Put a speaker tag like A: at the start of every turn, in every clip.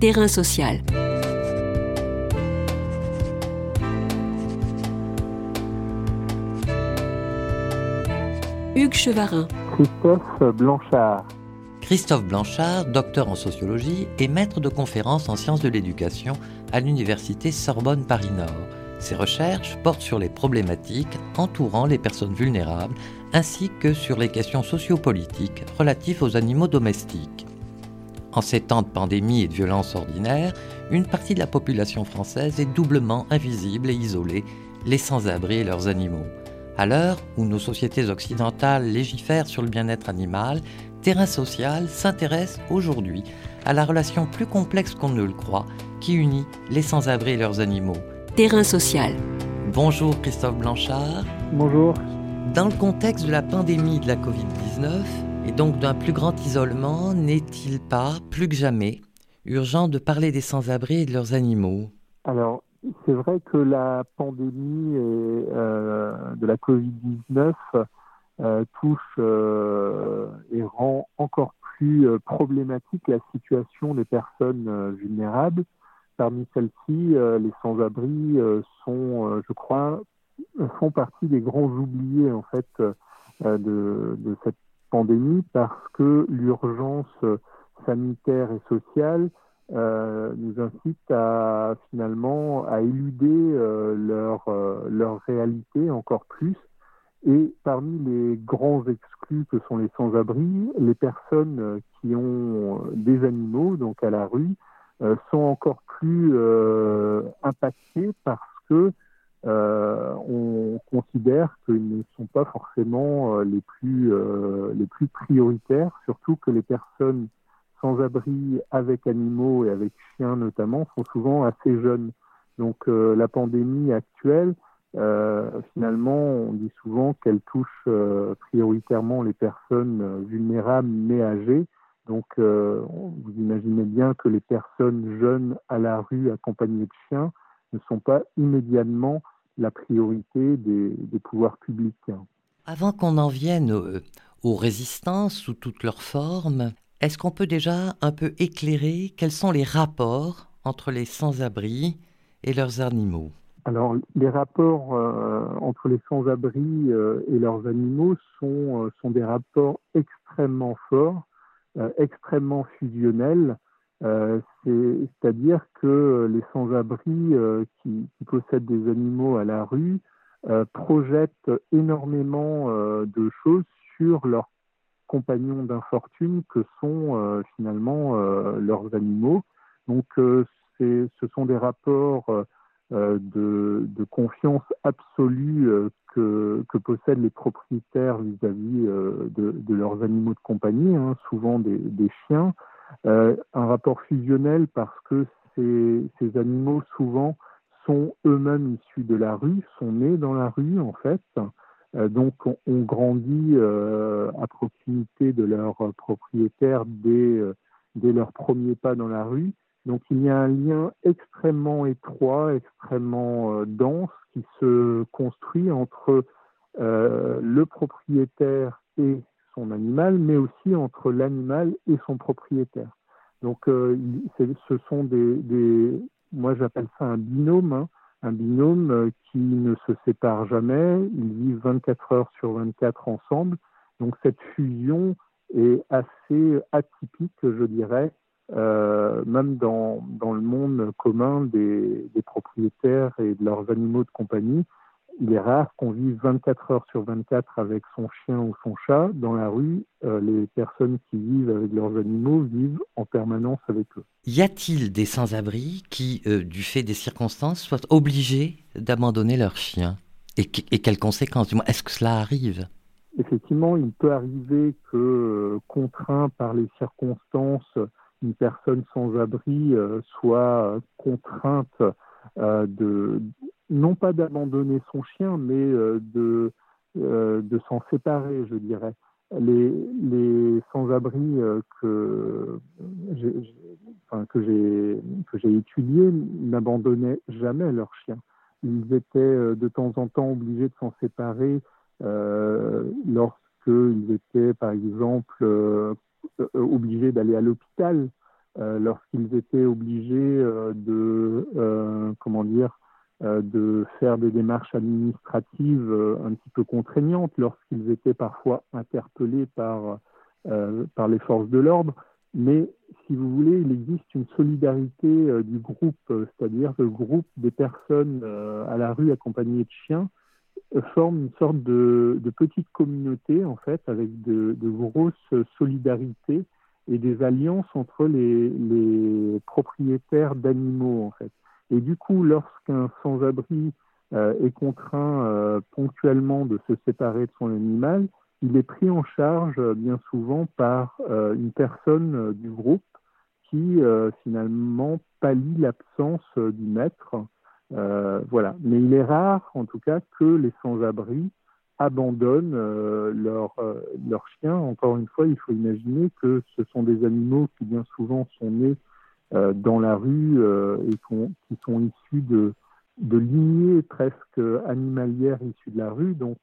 A: Terrain social. Hugues Chevarin.
B: Christophe Blanchard.
C: Christophe Blanchard, docteur en sociologie et maître de conférences en sciences de l'éducation à l'université Sorbonne Paris-Nord. Ses recherches portent sur les problématiques entourant les personnes vulnérables ainsi que sur les questions sociopolitiques relatives aux animaux domestiques. En ces temps de pandémie et de violence ordinaire, une partie de la population française est doublement invisible et isolée, les sans-abri et leurs animaux. À l'heure où nos sociétés occidentales légifèrent sur le bien-être animal, Terrain Social s'intéresse aujourd'hui à la relation plus complexe qu'on ne le croit qui unit les sans-abri et leurs animaux.
A: Terrain Social.
C: Bonjour Christophe Blanchard.
B: Bonjour.
C: Dans le contexte de la pandémie de la Covid-19 et donc d'un plus grand isolement, n'est-il pas, plus que jamais, urgent de parler des sans-abri et de leurs animaux?
B: Alors, c'est vrai que la pandémie euh, de la Covid-19 euh, touche euh, et rend encore plus problématique la situation des personnes vulnérables. Parmi celles-ci, les sans-abri sont, je crois, font partie des grands oubliés en fait de, de cette pandémie parce que l'urgence sanitaire et sociale euh, nous incite à finalement à éluder euh, leur, euh, leur réalité encore plus. Et parmi les grands exclus que sont les sans-abri, les personnes qui ont des animaux, donc à la rue, sont encore plus impactées parce que on considère qu'ils ne sont pas forcément les plus les plus prioritaires, surtout que les personnes sans-abri avec animaux et avec chiens notamment sont souvent assez jeunes. Donc euh, la pandémie actuelle, euh, finalement, on dit souvent qu'elle touche euh, prioritairement les personnes vulnérables mais âgées. Donc vous imaginez bien que les personnes jeunes à la rue accompagnées de chiens ne sont pas immédiatement la priorité des, des pouvoirs publics.
C: Avant qu'on en vienne aux résistances sous toutes leurs formes, est-ce qu'on peut déjà un peu éclairer quels sont les rapports entre les sans-abri et leurs animaux?
B: Alors, les rapports euh, entre les sans-abri euh, et leurs animaux sont, euh, sont des rapports extrêmement forts, extrêmement fusionnels. C'est-à-dire que les sans-abri qui, qui, possèdent des animaux à la rue projettent énormément de choses sur leur compagnons d'infortune que sont euh, finalement euh, leurs animaux. Donc euh, ce sont des rapports de, confiance absolue que, possèdent les propriétaires vis-à-vis de, leurs animaux de compagnie, hein, souvent des chiens. Un rapport fusionnel parce que ces, animaux souvent sont eux-mêmes issus de la rue, sont nés dans la rue en fait, euh, donc, on, grandit euh, à proximité de leurs propriétaires dès, euh, dès leurs premiers pas dans la rue. Donc, il y a un lien extrêmement étroit, extrêmement dense qui se construit entre le propriétaire et son animal, mais aussi entre l'animal et son propriétaire. Donc, ce sont des, des moi j'appelle ça un binôme. Hein un binôme euh, qui ne se sépare jamais, ils vivent 24 heures sur 24 ensemble. Donc cette fusion est assez atypique, je dirais, euh, même dans, dans, le monde commun des, des, propriétaires et de leurs animaux de compagnie il est rare qu'on vive 24 heures sur 24 avec son chien ou son chat dans la rue. Euh, les personnes qui vivent avec leurs animaux vivent en permanence avec eux.
C: Y a-t-il des sans-abri qui, euh, du fait des circonstances, soient obligés d'abandonner leur chien? Et, quelles conséquences? Est-ce que cela arrive?
B: Effectivement, il peut arriver que, euh, contraint par les circonstances, une personne sans abri soit contrainte de, non pas d'abandonner son chien, mais euh, de, euh, de s'en séparer, je dirais. Les, les sans-abri euh, que j'ai enfin, étudiés n'abandonnaient jamais leur chien. Ils étaient de temps en temps obligés de s'en séparer euh, lorsqu'ils étaient, par exemple, obligés d'aller à l'hôpital lorsqu'ils étaient obligés de, dire, de faire des démarches administratives un petit peu contraignantes, lorsqu'ils étaient parfois interpellés par, par les forces de l'ordre. Mais si vous voulez, il existe une solidarité du groupe, c'est-à-dire le groupe des personnes à la rue accompagnées de chiens forme une sorte de, petite communauté, en fait, avec de, grosses solidarités et des alliances entre les, propriétaires d'animaux, en fait. Et du coup, lorsqu'un sans-abri euh, est contraint euh, ponctuellement de se séparer de son animal, il est pris en charge euh, bien souvent par une personne du groupe qui finalement pallie l'absence du maître voilà. Mais il est rare, en tout cas, que les sans-abri abandonnent euh, leur chiens. Encore une fois, il faut imaginer que ce sont des animaux qui bien souvent sont nés dans la rue et qui sont issus de, lignées presque animalières issues de la rue. Donc,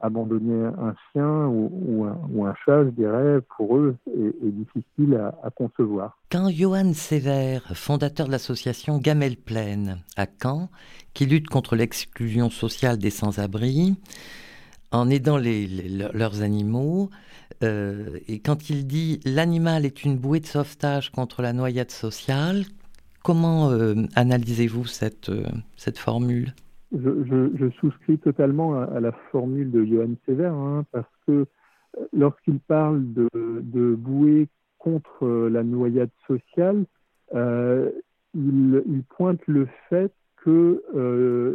B: abandonner un chien ou, un, chat, je dirais, pour eux, est, difficile à, concevoir.
C: Quand Johann Sévère, fondateur de l'association Gamelle Plaine à Caen, qui lutte contre l'exclusion sociale des sans-abri, en aidant leurs animaux, euh, et quand il dit l'animal est une bouée de sauvetage contre la noyade sociale, comment euh, analysez-vous cette, euh, cette formule?
B: Je, souscris totalement à, la formule de Johann Sever, hein, parce que lorsqu'il parle de, bouée contre la noyade sociale, il, pointe le fait que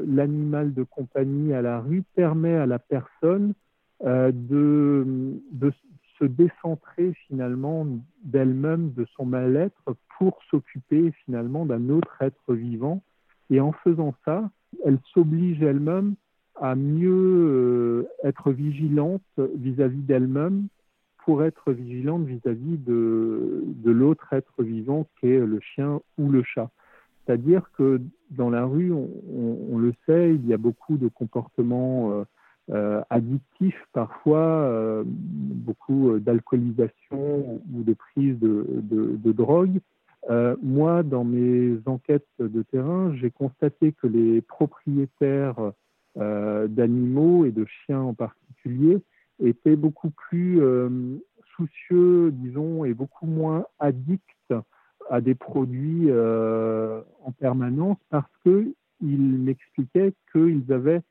B: l'animal de compagnie à la rue permet à la personne de, de se décentrer finalement d'elle-même, de son mal-être, pour s'occuper finalement d'un autre être vivant. Et en faisant ça, elle s'oblige elle-même à mieux euh, être vigilante vis-à-vis d'elle-même pour être vigilante vis-à-vis de, de l'autre être vivant qui est le chien ou le chat. C'est-à-dire que dans la rue, on, le sait, il y a beaucoup de comportements euh, euh, addictifs parfois, beaucoup d'alcoolisation ou de prise de, de, drogue. Euh, moi, dans mes enquêtes de terrain, j'ai constaté que les propriétaires euh, d'animaux et de chiens en particulier étaient beaucoup plus euh, soucieux, disons, et beaucoup moins addicts à des produits en permanence parce qu'ils m'expliquaient qu'ils avaient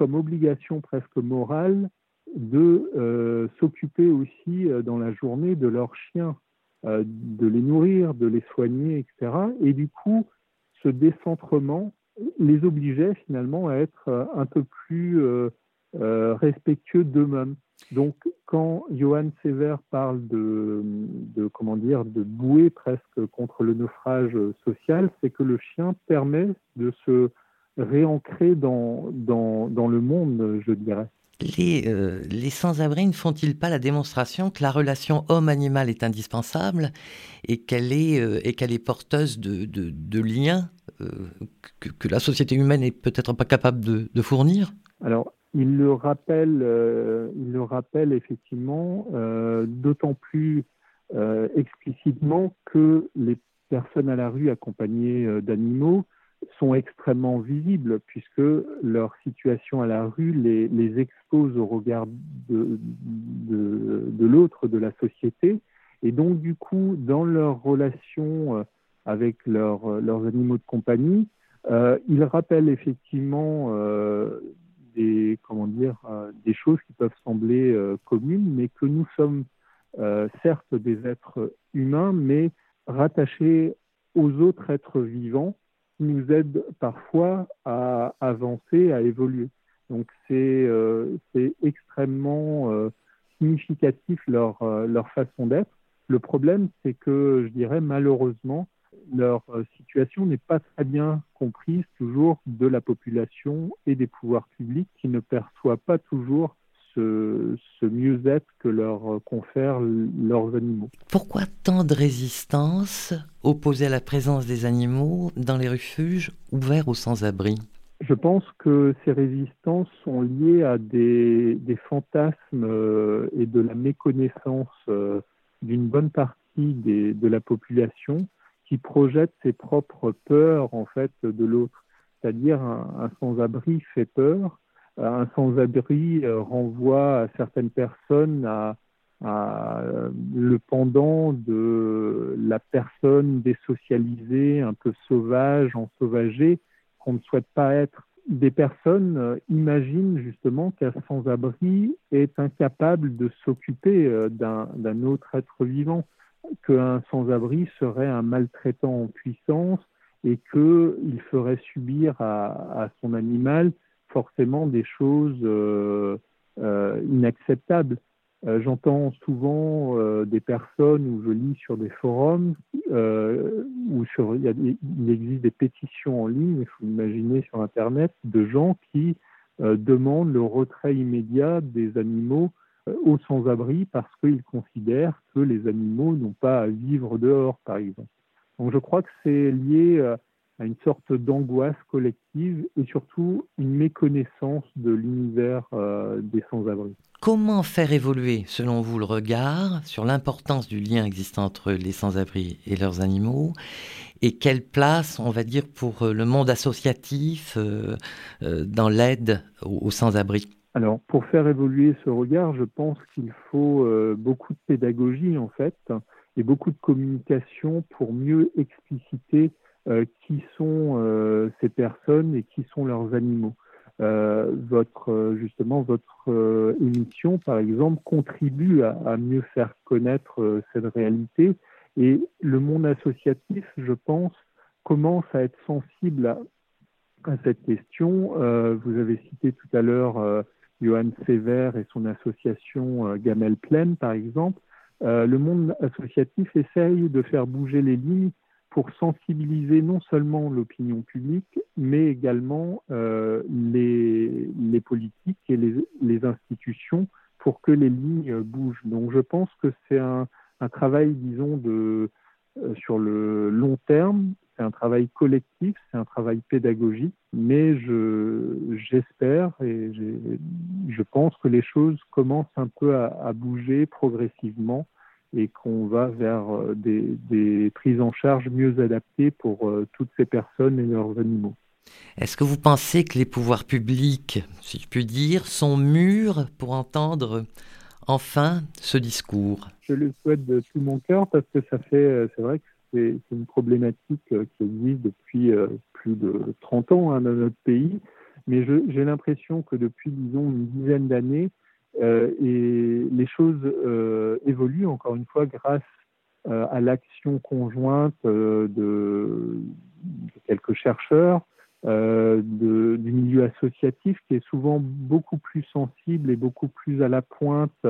B: comme obligation presque morale de s'occuper aussi dans la journée de leurs chiens. Euh, de les nourrir, de les soigner, etc. Et du coup, ce décentrement les obligeait finalement à être euh, un peu plus euh, respectueux d'eux-mêmes. Donc, quand Johann Sever parle de, comment dire de bouée presque contre le naufrage social, c'est que le chien permet de se réancrer dans, dans, dans le monde, je dirais.
C: Euh, les, sans-abri ne font-ils pas la démonstration que la relation homme-animal est indispensable et qu'elle est, euh, et qu'elle est porteuse de, liens euh, que, la société humaine n'est peut-être pas capable de, fournir?
B: Alors, il le rappelle, il le rappelle effectivement, d'autant plus explicitement que les personnes à la rue accompagnées d'animaux sont extrêmement visibles puisque leur situation à la rue les, expose au regard de, l'autre, de la société. Et donc, du coup, dans leur relation euh, avec leur, leurs animaux de compagnie, euh, ils rappellent effectivement euh, des, comment dire, euh, des choses qui peuvent sembler euh, communes, mais que nous sommes certes des êtres humains, mais rattachés aux autres êtres vivants nous aide parfois à avancer, à évoluer. Donc c'est euh, extrêmement euh, significatif leur, euh, leur façon d'être. Le problème, c'est que je dirais malheureusement, leur euh, situation n'est pas très bien comprise toujours de la population et des pouvoirs publics qui ne perçoivent pas toujours ce, mieux-être que leur confèrent leurs animaux.
C: Pourquoi tant de résistance opposée à la présence des animaux dans les refuges ouverts aux sans-abri?
B: Je pense que ces résistances sont liées à des, fantasmes euh, et de la méconnaissance euh, d'une bonne partie de la population qui projette ses propres peurs en fait de l'autre. C'est-à-dire un, sans-abri fait peur, un sans-abri euh, renvoie à certaines personnes à, le pendant de la personne désocialisée, un peu sauvage, ensauvagée, qu'on ne souhaite pas être. Des personnes euh, imaginent justement qu'un sans-abri est incapable de s'occuper euh, d'un autre être vivant qu'un sans-abri serait un maltraitant en puissance et qu'il ferait subir à, son animal forcément des choses euh, euh, inacceptables. Euh, j'entends souvent des personnes où je lis sur des forums où sur, il, existe des pétitions en ligne, il faut imaginer sur Internet, de gens qui demandent le retrait immédiat des animaux aux sans-abri parce qu'ils considèrent que les animaux n'ont pas à vivre dehors, par exemple. Donc je crois que c'est lié à une sorte d'angoisse collective et surtout une méconnaissance de l'univers euh, des sans-abri.
C: Comment faire évoluer, selon vous, le regard sur l'importance du lien existant entre les sans-abri et leurs animaux et quelle place, on va dire, pour le monde associatif dans l'aide aux sans-abri?
B: Alors, pour faire évoluer ce regard, je pense qu'il faut euh, beaucoup de pédagogie, en fait, et beaucoup de communication pour mieux expliciter euh, qui sont euh, ces personnes et qui sont leurs animaux. votre, justement, votre émission, par exemple, contribue à, mieux faire connaître cette réalité. Et le monde associatif, je pense, commence à être sensible à, cette question. vous avez cité tout à l'heure Johan Sever et son association euh, Gamel Plaine, par exemple, euh, le monde associatif essaye de faire bouger les lignes pour sensibiliser non seulement l'opinion publique, mais également euh, les, politiques et les, institutions pour que les lignes bougent. Donc je pense que c'est un, travail, disons, de, sur le long terme c'est un travail collectif, c'est un travail pédagogique, mais j'espère et je pense que les choses commencent un peu à, bouger progressivement et qu'on va vers euh, des, prises en charge mieux adaptées pour euh, toutes ces personnes et leurs animaux.
C: Est-ce que vous pensez que les pouvoirs publics, si je puis dire, sont mûrs pour entendre enfin ce discours?
B: Je le souhaite de tout mon cœur parce que ça fait, euh, c'est vrai que c'est une problématique qui existe depuis plus de 30 ans hein, dans notre pays, mais j'ai l'impression que depuis, disons, une dizaine d'années, euh, et les choses évoluent encore une fois grâce à l'action conjointe de, quelques chercheurs, du milieu associatif qui est souvent beaucoup plus sensible et beaucoup plus à la pointe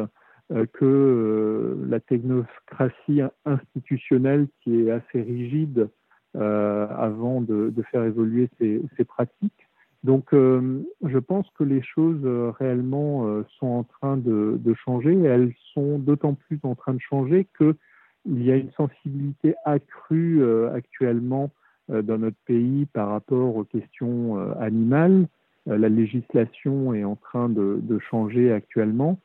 B: euh, que euh, la technocratie institutionnelle qui est assez rigide euh, avant de, faire évoluer ces, pratiques. Donc, je pense que les choses réellement sont en train de, changer. Elles sont d'autant plus en train de changer qu'il y a une sensibilité accrue actuellement dans notre pays par rapport aux questions animales. la législation est en train de changer actuellement.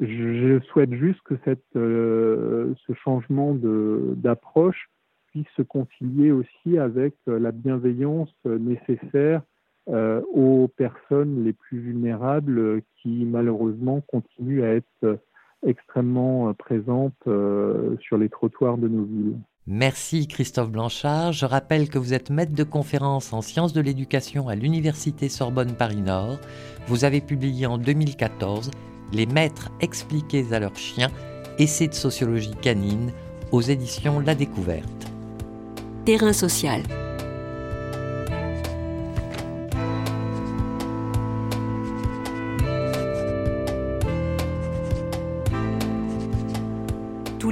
B: Je souhaite juste que cette, euh, ce changement d'approche puisse se concilier aussi avec euh, la bienveillance nécessaire euh, aux personnes les plus vulnérables qui malheureusement continuent à être extrêmement présentes sur les trottoirs de nos villes.
C: Merci Christophe Blanchard. Je rappelle que vous êtes maître de conférence en sciences de l'éducation à l'Université Sorbonne Paris Nord. Vous avez publié en 2014 les maîtres expliqués à leurs chiens, essais de sociologie canine aux éditions La Découverte.
A: Terrain social.